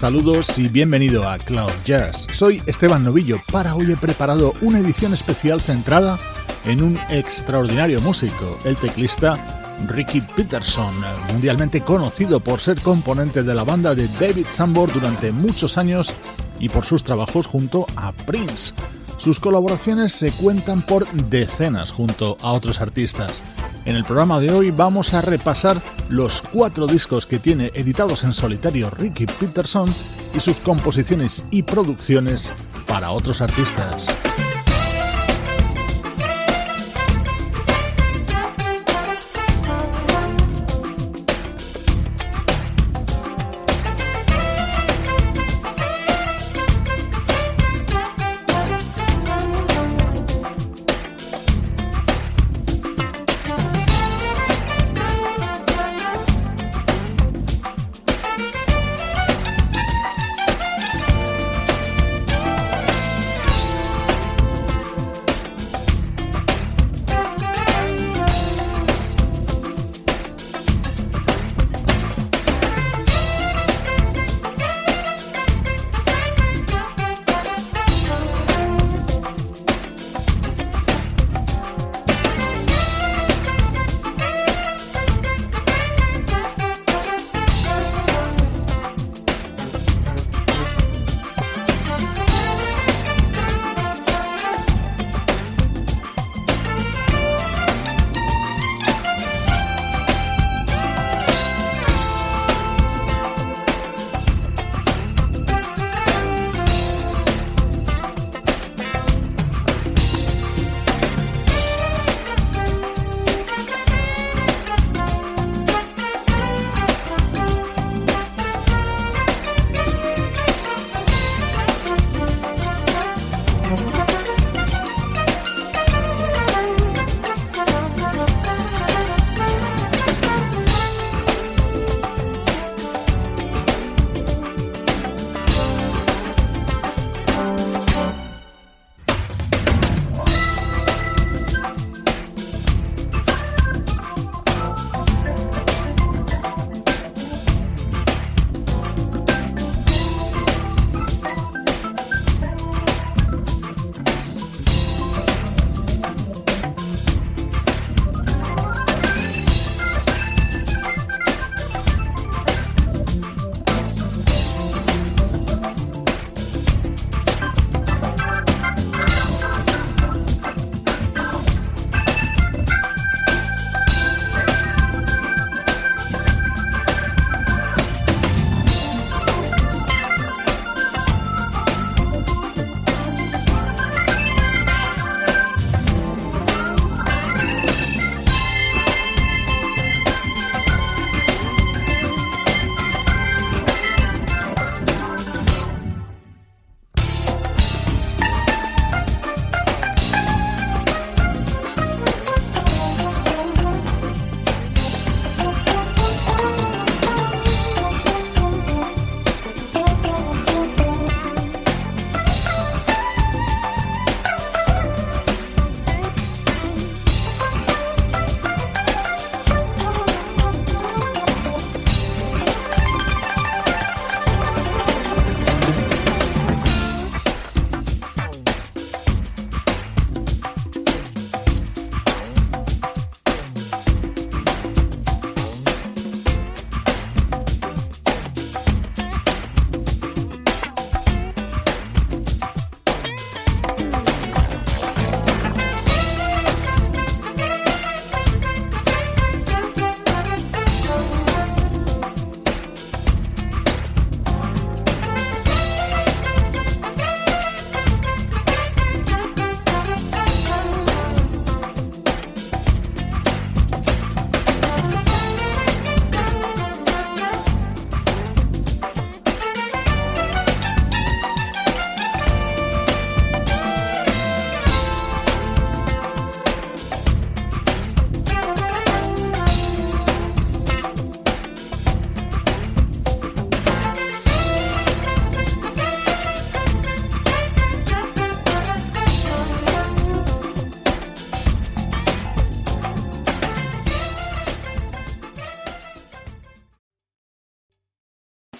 Saludos y bienvenido a Cloud Jazz. Soy Esteban Novillo. Para hoy he preparado una edición especial centrada en un extraordinario músico, el teclista Ricky Peterson, mundialmente conocido por ser componente de la banda de David Sambor durante muchos años y por sus trabajos junto a Prince. Sus colaboraciones se cuentan por decenas junto a otros artistas. En el programa de hoy vamos a repasar los cuatro discos que tiene editados en solitario Ricky Peterson y sus composiciones y producciones para otros artistas.